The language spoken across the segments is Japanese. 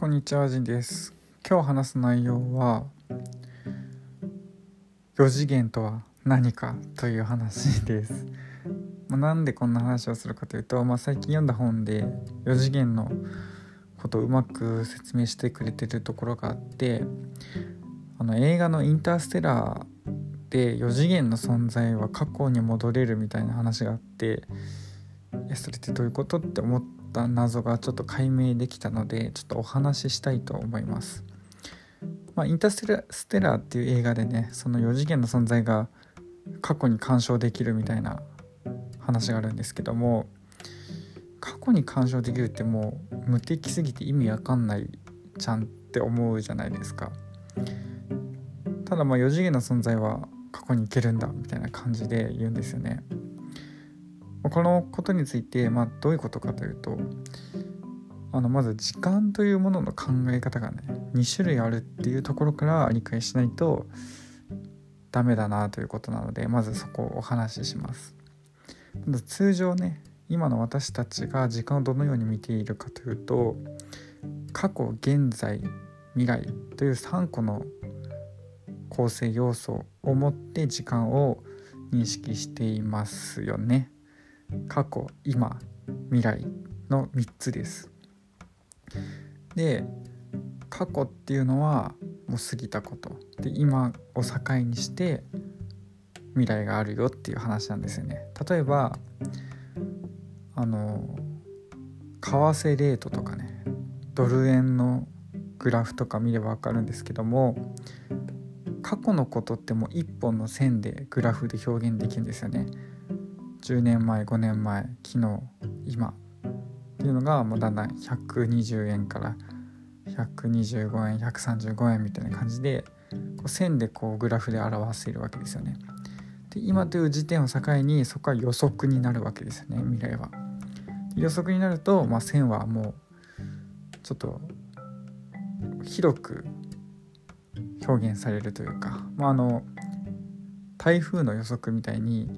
こんにちは、ジンです。今日話す内容は4次元とは何かという話です。まあなんでこんな話をするかというと、まあ、最近読んだ本で4次元のことをうまく説明してくれてるところがあってあの映画の「インターステラー」で4次元の存在は過去に戻れるみたいな話があってえそれってどういうことって思ってた謎がちょっと解明できたのでちょっとお話ししたいと思います。まあ、インターステラステラーっていう映画でねその4次元の存在が過去に干渉できるみたいな話があるんですけども過去に干渉できるってもう無敵すぎて意味わかんないじゃんって思うじゃないですか。ただまあ4次元の存在は過去に行けるんだみたいな感じで言うんですよね。このことについて、まあ、どういうことかというとあのまず時間というものの考え方がね2種類あるっていうところから理解しないとダメだなということなのでまずそこをお話しします。まず通常ね今の私たちが時間をどのように見ているかというと過去現在未来という3個の構成要素を持って時間を認識していますよね。過去今未来の3つです。で過去っていうのはもう過ぎたことで今を境にして未来があるよっていう話なんですよね。例えばあの為替レートとかねドル円のグラフとか見れば分かるんですけども過去のことってもう一本の線でグラフで表現できるんですよね。10年前5年前昨日今っていうのがもうだんだん120円から125円135円みたいな感じでこう線でこうグラフで表しているわけですよね。で今という時点を境にそこは予測になるわけですよね未来は。予測になると、まあ、線はもうちょっと広く表現されるというか、まあ、あの台風の予測みたいに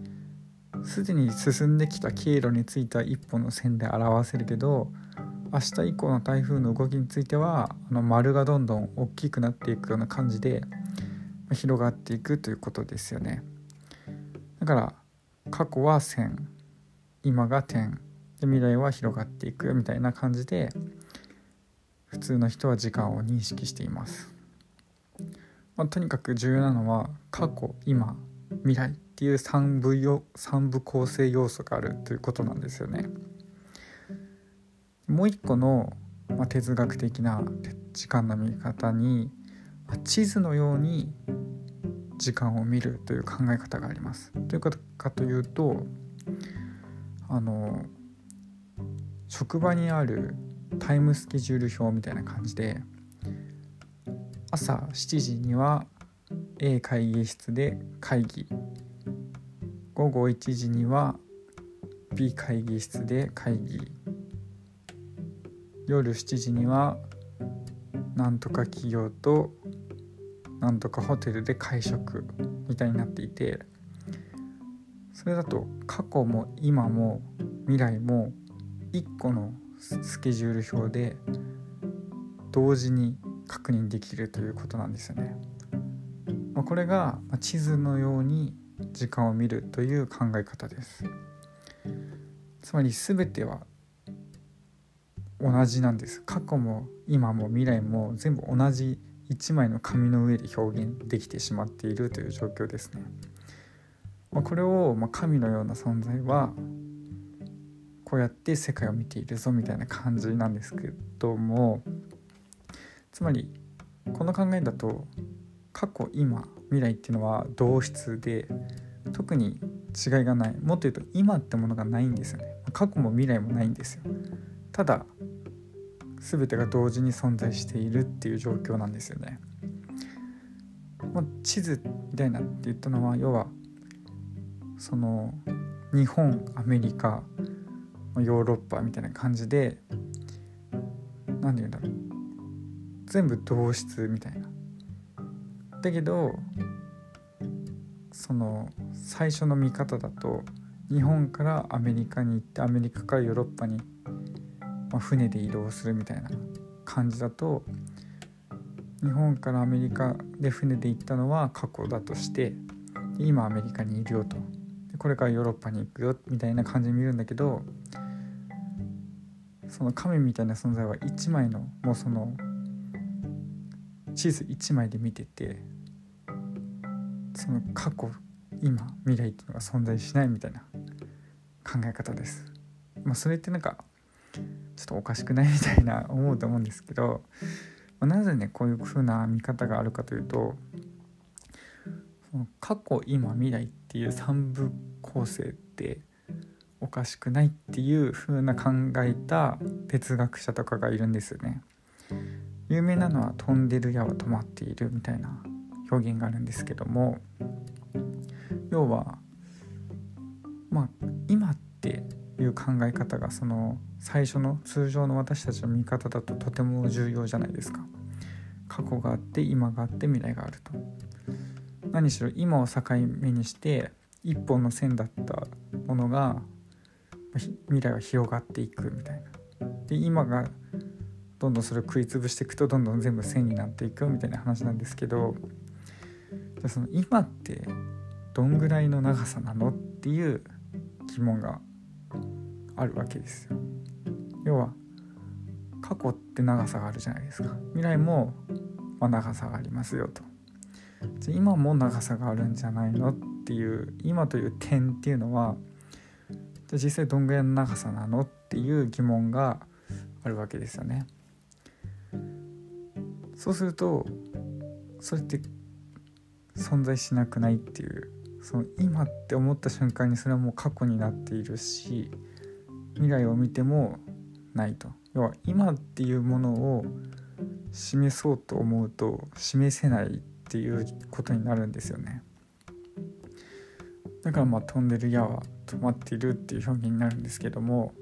すでに進んできた経路については一本の線で表せるけど明日以降の台風の動きについてはあの丸がどんどん大きくなっていくような感じで広がっていくということですよね。だから過去は線今が点で未来は広がっていくみたいな感じで普通の人は時間を認識しています。まあ、とにかく重要なのは過去今未来っていう3部よ3部構成要素があるということなんですよね。もう一個の、まあ、哲学的な時間の見方にまあ地図のように時間を見るという考え方があります。ということかというとあの職場にあるタイムスケジュール表みたいな感じで朝7時には A 会議室で会議午後1時には B 会議室で会議夜7時にはなんとか企業となんとかホテルで会食みたいになっていてそれだと過去も今も未来も1個のスケジュール表で同時に確認できるということなんですよね。まあ、これが地図のように時間を見るという考え方です。つまり全ては同じなんです。過去も今も未来も全部同じ1枚の紙の上で表現できてしまっているという状況ですね。まあ、これをまあ神のような存在はこうやって世界を見ているぞみたいな感じなんですけどもつまりこの考えだと過去今未来っていうのは同質で特に違いがない。もっと言うと今ってものがないんですよね。過去も未来もないんですよ。ただ全てが同時に存在しているっていう状況なんですよね、まあ、地図みたいなって言ったのは要はその日本アメリカヨーロッパみたいな感じで何て言うんだろう。全部同質みたいな。だけどその最初の見方だと日本からアメリカに行ってアメリカからヨーロッパに、まあ、船で移動するみたいな感じだと日本からアメリカで船で行ったのは過去だとして今アメリカにいるよと。これからヨーロッパに行くよみたいな感じで見るんだけどその神みたいな存在は1枚のもうその地図1枚で見ててその過去今未来っていうのが存在しないみたいな考え方です。まあ、それってなんかちょっとおかしくないみたいな 思うと思うんですけど、まあ、なぜねこういう風な見方があるかというとその過去今未来っていう3部構成っておかしくないっていう風な考えた哲学者とかがいるんですよね。有名なのは「飛んでる矢は止まっている」みたいな表現があるんですけども要はまあ今っていう考え方がその最初の通常の私たちの見方だととても重要じゃないですか。過去があって今があって未来があると。何しろ今を境目にして一本の線だったものが未来は広がっていくみたいな。で今がどんどんそれを食い潰していくとどんどん全部線になっていくみたいな話なんですけどじゃその今ってどんぐらいの長さなのっていう疑問があるわけですよ。要は過去って長さがあるじゃないですか未来もま長さがありますよと。じゃ今も長さがあるんじゃないのっていう今という点っていうのはじゃ実際どんぐらいの長さなのっていう疑問があるわけですよね。そうするとそれって存在しなくないっていうその今って思った瞬間にそれはもう過去になっているし未来を見てもないと。要は今っていうものを示そうと思うと示せないっていうことになるんですよね。だからまあ飛んでる矢は止まっているっていう表現になるんですけども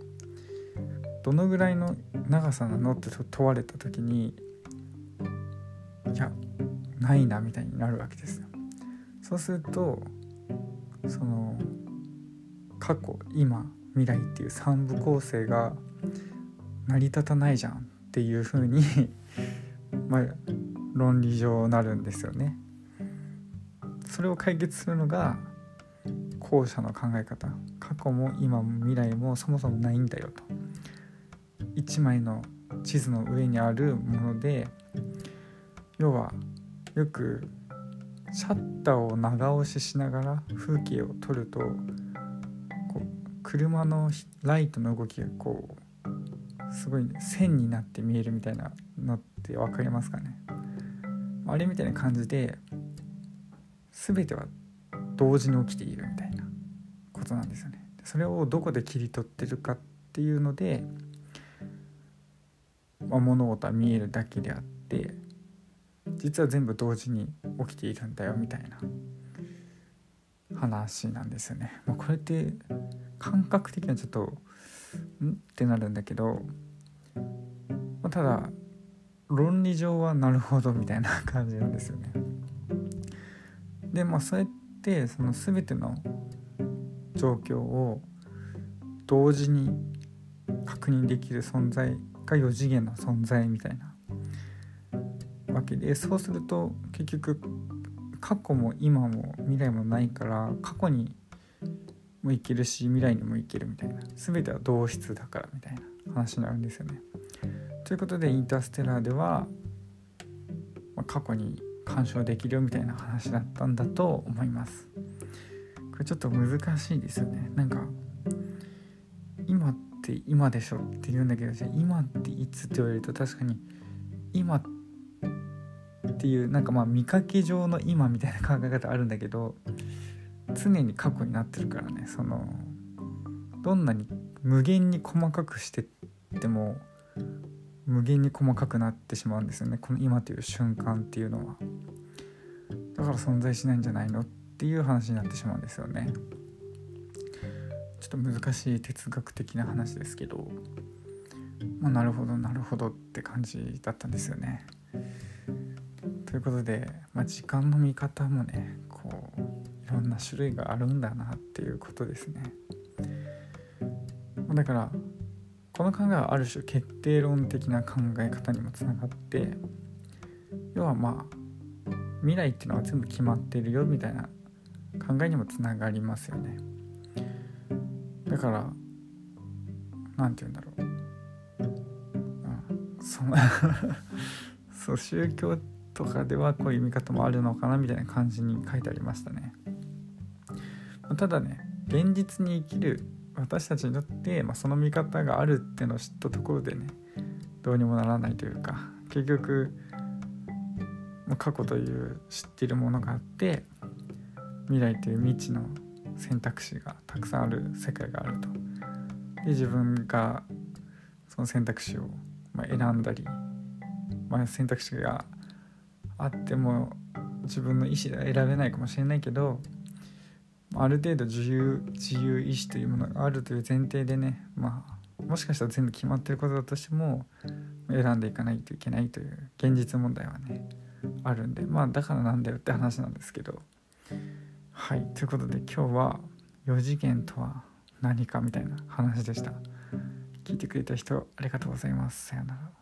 どのぐらいの長さなのって問われた時にいやないなみたいになるわけですよ。そうするとその過去今未来っていう3部構成が成り立たないじゃんっていう風に まあ論理上なるんですよね。それを解決するのが後者の考え方過去も今も未来もそもそもないんだよと1枚の地図の上にあるもので要はよくシャッターを長押ししながら風景を撮るとこう車のライトの動きがこうすごい、線になって見えるみたいなのって分かりますかね？あれみたいな感じで全ては同時に起きているみたいなことなんですよね。それをどこで切り取ってるかっていうので、まあ、物事は見えるだけであって実は全部同時に起きているんだよみたいな話なんですよね。まあ、これって感覚的にはちょっとん？ってなるんだけど、まあ、ただ論理上はなるほどみたいな感じなんですよね。でまあそうやってその全ての状況を同時に確認できる存在が4次元の存在みたいなわけでそうすると結局過去も今も未来もないから過去にも行けるし未来にも行けるみたいな全ては同質だからみたいな話になるんですよね。ということでインターステラーでは、まあ、過去に干渉できるよみたいな話だったんだと思います。これちょっと難しいですよね。なんか今って今でしょって言うんだけどじゃあ今っていつって言われると確かに今っていうなんかまあ見かけ上の今みたいな考え方あるんだけど常に過去になってるからねそのどんなに無限に細かくしてっても無限に細かくなってしまうんですよねこの今という瞬間っていうのは。だから存在しないんじゃないのっていう話になってしまうんですよね。ちょっと難しい哲学的な話ですけどまあなるほどなるほどって感じだったんですよねということで、まあ、時間の見方もねこういろんな種類があるんだなっていうことですね。だからこの考えはある種決定論的な考え方にもつながって要はまあ未来っていうのは全部決まってるよみたいな考えにもつながりますよね。だから何て言うんだろう、うん、その そう宗教とかではこういう見方もあるのかなみたいな感じに書いてありましたねただね現実に生きる私たちにとって、まあ、その見方があるってのを知ったところでねどうにもならないというか結局過去という知っているものがあって未来という未知の選択肢がたくさんある世界があると。で自分がその選択肢を選んだり、まあ、選択肢があっても自分の意思では選べないかもしれないけどある程度自由自由意志というものがあるという前提でねまあもしかしたら全部決まってることだとしても選んでいかないといけないという現実問題はねあるんでまあだからなんだよって話なんですけど。はいということで今日は4次元とは何かみたいな話でした。聞いてくれた人ありがとうございます。さようなら。